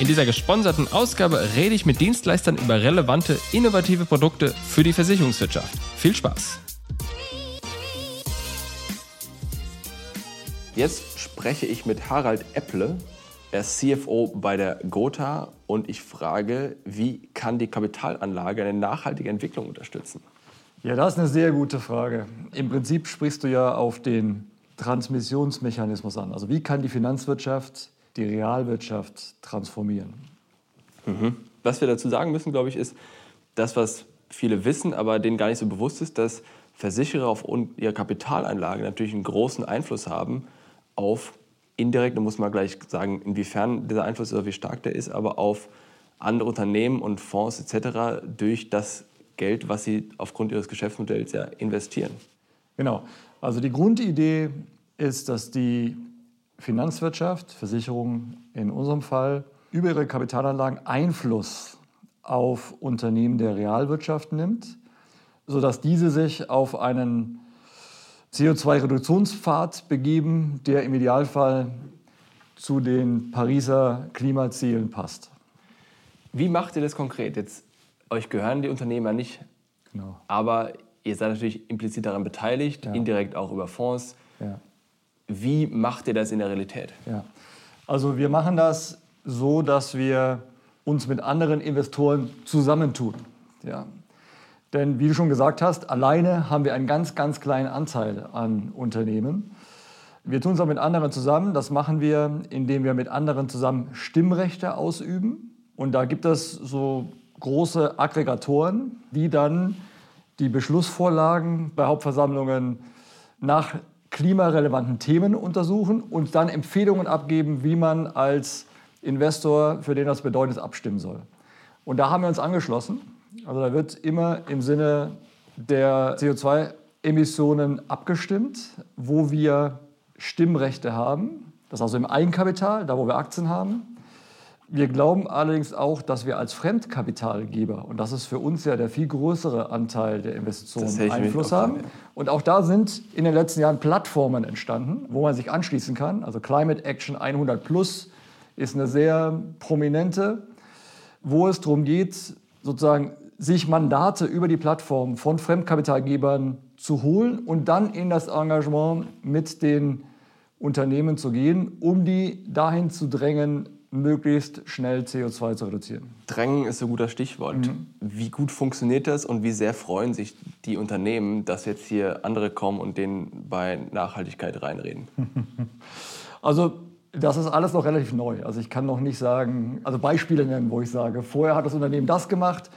In dieser gesponserten Ausgabe rede ich mit Dienstleistern über relevante, innovative Produkte für die Versicherungswirtschaft. Viel Spaß! Jetzt spreche ich mit Harald Epple. Er ist CFO bei der Gotha und ich frage, wie kann die Kapitalanlage eine nachhaltige Entwicklung unterstützen? Ja, das ist eine sehr gute Frage. Im Prinzip sprichst du ja auf den Transmissionsmechanismus an. Also wie kann die Finanzwirtschaft die Realwirtschaft transformieren. Mhm. Was wir dazu sagen müssen, glaube ich, ist, das, was viele wissen, aber denen gar nicht so bewusst ist, dass Versicherer auf ihre Kapitalanlage natürlich einen großen Einfluss haben auf indirekt, da muss man gleich sagen, inwiefern dieser Einfluss oder wie stark der ist, aber auf andere Unternehmen und Fonds etc. durch das Geld, was sie aufgrund ihres Geschäftsmodells ja investieren. Genau. Also die Grundidee ist, dass die Finanzwirtschaft, Versicherungen in unserem Fall, über ihre Kapitalanlagen Einfluss auf Unternehmen der Realwirtschaft nimmt, sodass diese sich auf einen CO2-Reduktionspfad begeben, der im Idealfall zu den Pariser Klimazielen passt. Wie macht ihr das konkret? Jetzt, euch gehören die Unternehmer nicht, genau. aber ihr seid natürlich implizit daran beteiligt, ja. indirekt auch über Fonds. Ja. Wie macht ihr das in der Realität? Ja. Also wir machen das so, dass wir uns mit anderen Investoren zusammentun. Ja. Denn wie du schon gesagt hast, alleine haben wir einen ganz, ganz kleinen Anteil an Unternehmen. Wir tun es auch mit anderen zusammen. Das machen wir, indem wir mit anderen zusammen Stimmrechte ausüben. Und da gibt es so große Aggregatoren, die dann die Beschlussvorlagen bei Hauptversammlungen nach klimarelevanten Themen untersuchen und dann Empfehlungen abgeben, wie man als Investor, für den das bedeutet ist, abstimmen soll. Und da haben wir uns angeschlossen. Also da wird immer im Sinne der CO2-Emissionen abgestimmt, wo wir Stimmrechte haben. Das ist also im Eigenkapital, da wo wir Aktien haben. Wir glauben allerdings auch, dass wir als Fremdkapitalgeber, und das ist für uns ja der viel größere Anteil der Investitionen, Einfluss haben. Und auch da sind in den letzten Jahren Plattformen entstanden, wo man sich anschließen kann. Also Climate Action 100 Plus ist eine sehr prominente, wo es darum geht, sozusagen sich Mandate über die Plattform von Fremdkapitalgebern zu holen und dann in das Engagement mit den Unternehmen zu gehen, um die dahin zu drängen, möglichst schnell CO2 zu reduzieren. Drängen ist ein guter Stichwort. Mhm. Wie gut funktioniert das und wie sehr freuen sich die Unternehmen, dass jetzt hier andere kommen und denen bei Nachhaltigkeit reinreden? Also das ist alles noch relativ neu. Also ich kann noch nicht sagen, also Beispiele nennen, wo ich sage, vorher hat das Unternehmen das gemacht,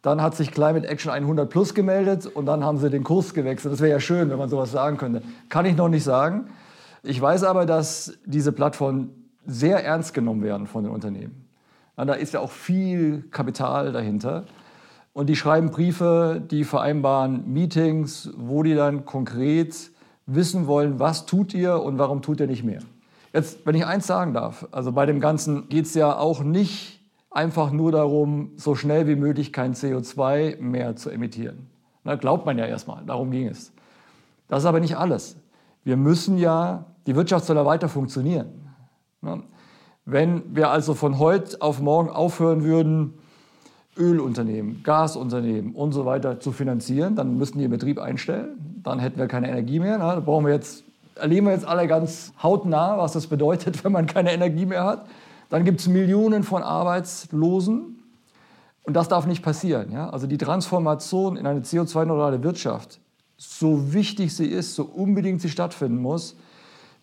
dann hat sich Climate Action 100 Plus gemeldet und dann haben sie den Kurs gewechselt. Das wäre ja schön, wenn man sowas sagen könnte. Kann ich noch nicht sagen. Ich weiß aber, dass diese Plattform sehr ernst genommen werden von den Unternehmen. Ja, da ist ja auch viel Kapital dahinter. Und die schreiben Briefe, die vereinbaren Meetings, wo die dann konkret wissen wollen, was tut ihr und warum tut ihr nicht mehr. Jetzt, wenn ich eins sagen darf, also bei dem Ganzen geht es ja auch nicht einfach nur darum, so schnell wie möglich kein CO2 mehr zu emittieren. Na, glaubt man ja erstmal, darum ging es. Das ist aber nicht alles. Wir müssen ja, die Wirtschaft soll ja weiter funktionieren. Wenn wir also von heute auf morgen aufhören würden, Ölunternehmen, Gasunternehmen und so weiter zu finanzieren, dann müssten die den Betrieb einstellen. Dann hätten wir keine Energie mehr. Ne? Da brauchen wir jetzt, erleben wir jetzt alle ganz hautnah, was das bedeutet, wenn man keine Energie mehr hat. Dann gibt es Millionen von Arbeitslosen. Und das darf nicht passieren. Ja? Also die Transformation in eine CO2-neutrale Wirtschaft so wichtig sie ist, so unbedingt sie stattfinden muss,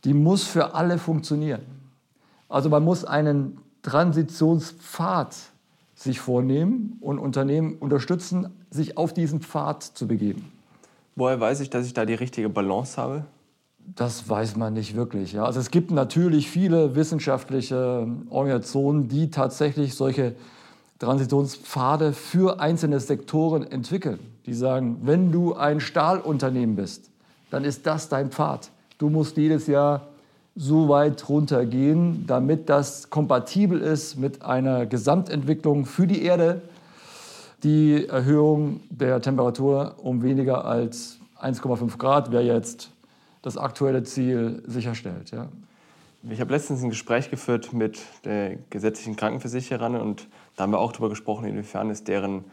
die muss für alle funktionieren. Also man muss einen Transitionspfad sich vornehmen und Unternehmen unterstützen, sich auf diesen Pfad zu begeben. Woher weiß ich, dass ich da die richtige Balance habe? Das weiß man nicht wirklich. Ja. Also es gibt natürlich viele wissenschaftliche Organisationen, die tatsächlich solche Transitionspfade für einzelne Sektoren entwickeln. Die sagen, wenn du ein Stahlunternehmen bist, dann ist das dein Pfad. Du musst jedes Jahr so weit runtergehen, damit das kompatibel ist mit einer Gesamtentwicklung für die Erde, die Erhöhung der Temperatur um weniger als 1,5 Grad wäre jetzt das aktuelle Ziel sicherstellt. Ja. Ich habe letztens ein Gespräch geführt mit der gesetzlichen Krankenversicherern und da haben wir auch darüber gesprochen, inwiefern es deren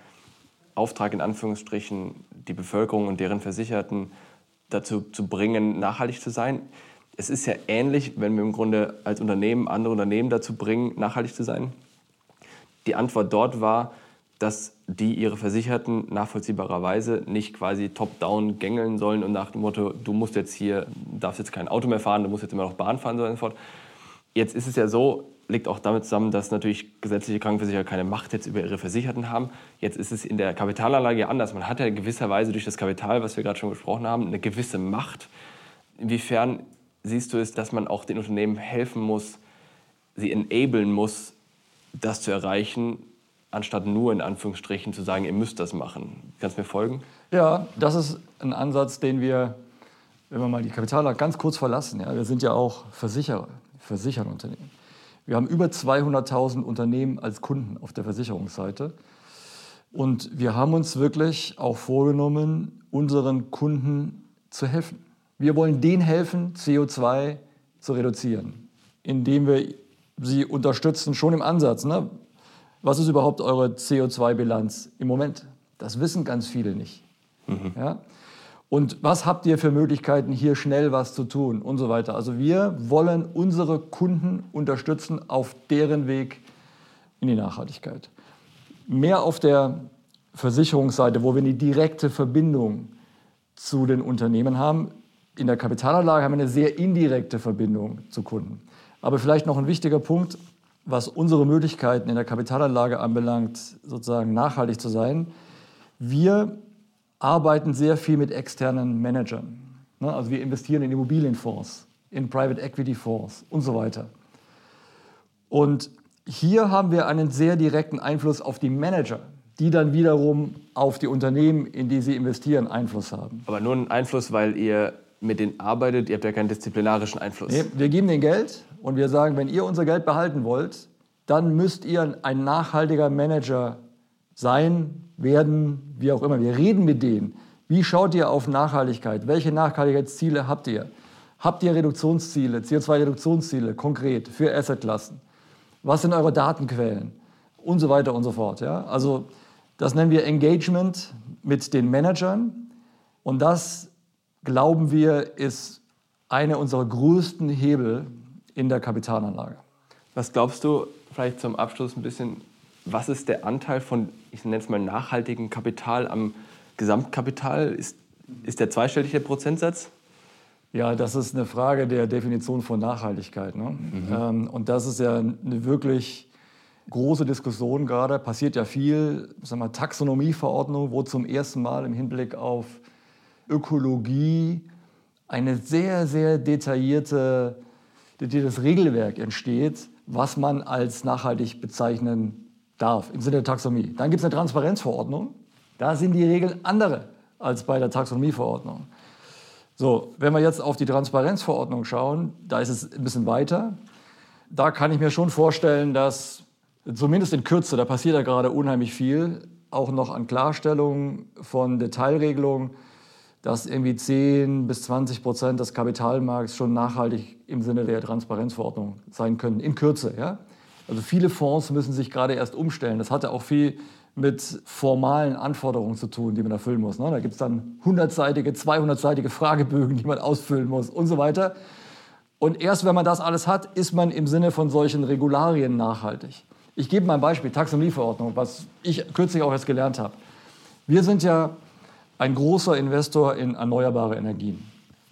Auftrag in Anführungsstrichen die Bevölkerung und deren Versicherten dazu zu bringen, nachhaltig zu sein es ist ja ähnlich, wenn wir im Grunde als Unternehmen andere Unternehmen dazu bringen, nachhaltig zu sein. Die Antwort dort war, dass die ihre Versicherten nachvollziehbarerweise nicht quasi top-down gängeln sollen und nach dem Motto, du musst jetzt hier, darfst jetzt kein Auto mehr fahren, du musst jetzt immer noch Bahn fahren so fort. Jetzt ist es ja so, liegt auch damit zusammen, dass natürlich gesetzliche Krankenversicherer keine Macht jetzt über ihre Versicherten haben. Jetzt ist es in der Kapitalanlage anders. Man hat ja gewisserweise durch das Kapital, was wir gerade schon gesprochen haben, eine gewisse Macht. Inwiefern siehst du es, dass man auch den Unternehmen helfen muss, sie enablen muss, das zu erreichen, anstatt nur in Anführungsstrichen zu sagen, ihr müsst das machen. Kannst du mir folgen? Ja, das ist ein Ansatz, den wir, wenn wir mal die Kapitalanlage ganz kurz verlassen, ja, wir sind ja auch Versicherer, versichern Unternehmen. Wir haben über 200.000 Unternehmen als Kunden auf der Versicherungsseite. Und wir haben uns wirklich auch vorgenommen, unseren Kunden zu helfen. Wir wollen denen helfen, CO2 zu reduzieren, indem wir sie unterstützen, schon im Ansatz. Ne? Was ist überhaupt eure CO2-Bilanz im Moment? Das wissen ganz viele nicht. Mhm. Ja? Und was habt ihr für Möglichkeiten, hier schnell was zu tun und so weiter. Also wir wollen unsere Kunden unterstützen auf deren Weg in die Nachhaltigkeit. Mehr auf der Versicherungsseite, wo wir eine direkte Verbindung zu den Unternehmen haben, in der Kapitalanlage haben wir eine sehr indirekte Verbindung zu Kunden. Aber vielleicht noch ein wichtiger Punkt, was unsere Möglichkeiten in der Kapitalanlage anbelangt, sozusagen nachhaltig zu sein. Wir arbeiten sehr viel mit externen Managern. Ne, also wir investieren in Immobilienfonds, in Private Equity Fonds und so weiter. Und hier haben wir einen sehr direkten Einfluss auf die Manager, die dann wiederum auf die Unternehmen, in die sie investieren, Einfluss haben. Aber nur einen Einfluss, weil ihr mit denen arbeitet, ihr habt ja keinen disziplinarischen Einfluss. Nee, wir geben denen Geld und wir sagen, wenn ihr unser Geld behalten wollt, dann müsst ihr ein nachhaltiger Manager sein, werden, wie auch immer. Wir reden mit denen. Wie schaut ihr auf Nachhaltigkeit? Welche Nachhaltigkeitsziele habt ihr? Habt ihr Reduktionsziele, CO2-Reduktionsziele konkret für Assetklassen? Was sind eure Datenquellen? Und so weiter und so fort. Ja? Also das nennen wir Engagement mit den Managern. Und das glauben wir, ist einer unserer größten Hebel in der Kapitalanlage. Was glaubst du, vielleicht zum Abschluss ein bisschen, was ist der Anteil von, ich nenne es mal, nachhaltigem Kapital am Gesamtkapital? Ist, ist der zweistellig der Prozentsatz? Ja, das ist eine Frage der Definition von Nachhaltigkeit. Ne? Mhm. Ähm, und das ist ja eine wirklich große Diskussion gerade. Passiert ja viel. Sagen wir, Taxonomieverordnung, wo zum ersten Mal im Hinblick auf Ökologie eine sehr, sehr detaillierte, detailliertes Regelwerk entsteht, was man als nachhaltig bezeichnen darf im Sinne der Taxonomie. Dann gibt es eine Transparenzverordnung. Da sind die Regeln andere als bei der Taxonomieverordnung. So, wenn wir jetzt auf die Transparenzverordnung schauen, da ist es ein bisschen weiter. Da kann ich mir schon vorstellen, dass zumindest in Kürze, da passiert ja gerade unheimlich viel, auch noch an Klarstellung von Detailregelungen dass irgendwie 10 bis 20 Prozent des Kapitalmarkts schon nachhaltig im Sinne der Transparenzverordnung sein können, in Kürze. Ja? Also viele Fonds müssen sich gerade erst umstellen. Das hat ja auch viel mit formalen Anforderungen zu tun, die man erfüllen muss. Ne? Da gibt es dann 100-seitige, 200-seitige Fragebögen, die man ausfüllen muss und so weiter. Und erst wenn man das alles hat, ist man im Sinne von solchen Regularien nachhaltig. Ich gebe mal ein Beispiel, Taxonomieverordnung, was ich kürzlich auch erst gelernt habe. Wir sind ja ein großer Investor in erneuerbare Energien.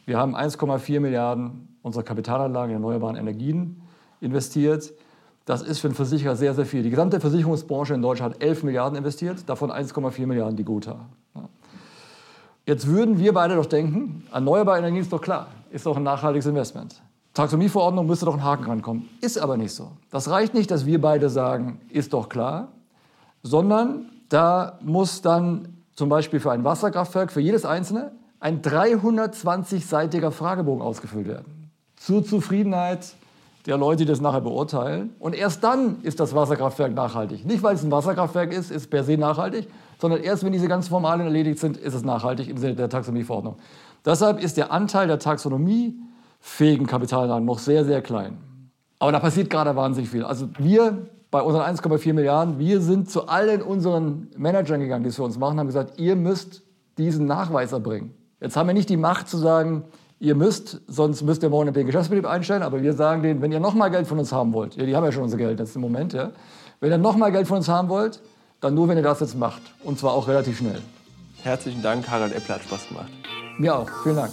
Wir haben 1,4 Milliarden unserer Kapitalanlagen in erneuerbaren Energien investiert. Das ist für einen Versicherer sehr, sehr viel. Die gesamte Versicherungsbranche in Deutschland hat 11 Milliarden investiert, davon 1,4 Milliarden die Gotha. Jetzt würden wir beide doch denken, erneuerbare Energien ist doch klar, ist doch ein nachhaltiges Investment. Taxonomieverordnung müsste doch ein Haken rankommen. Ist aber nicht so. Das reicht nicht, dass wir beide sagen, ist doch klar, sondern da muss dann zum Beispiel für ein Wasserkraftwerk, für jedes einzelne, ein 320-seitiger Fragebogen ausgefüllt werden. Zur Zufriedenheit der Leute, die das nachher beurteilen. Und erst dann ist das Wasserkraftwerk nachhaltig. Nicht, weil es ein Wasserkraftwerk ist, ist per se nachhaltig, sondern erst, wenn diese ganzen Formalien erledigt sind, ist es nachhaltig im Sinne der Taxonomieverordnung. Deshalb ist der Anteil der taxonomiefähigen Kapitalanlagen noch sehr, sehr klein. Aber da passiert gerade wahnsinnig viel. Also wir bei unseren 1,4 Milliarden, wir sind zu allen unseren Managern gegangen, die es für uns machen, haben gesagt, ihr müsst diesen Nachweis erbringen. Jetzt haben wir nicht die Macht zu sagen, ihr müsst, sonst müsst ihr morgen den Geschäftsbetrieb einstellen, aber wir sagen denen, wenn ihr noch mal Geld von uns haben wollt, ja, die haben ja schon unser Geld jetzt im Moment, ja, wenn ihr noch mal Geld von uns haben wollt, dann nur, wenn ihr das jetzt macht. Und zwar auch relativ schnell. Herzlichen Dank, Harald Eppler, hat Spaß gemacht. Mir auch. Vielen Dank.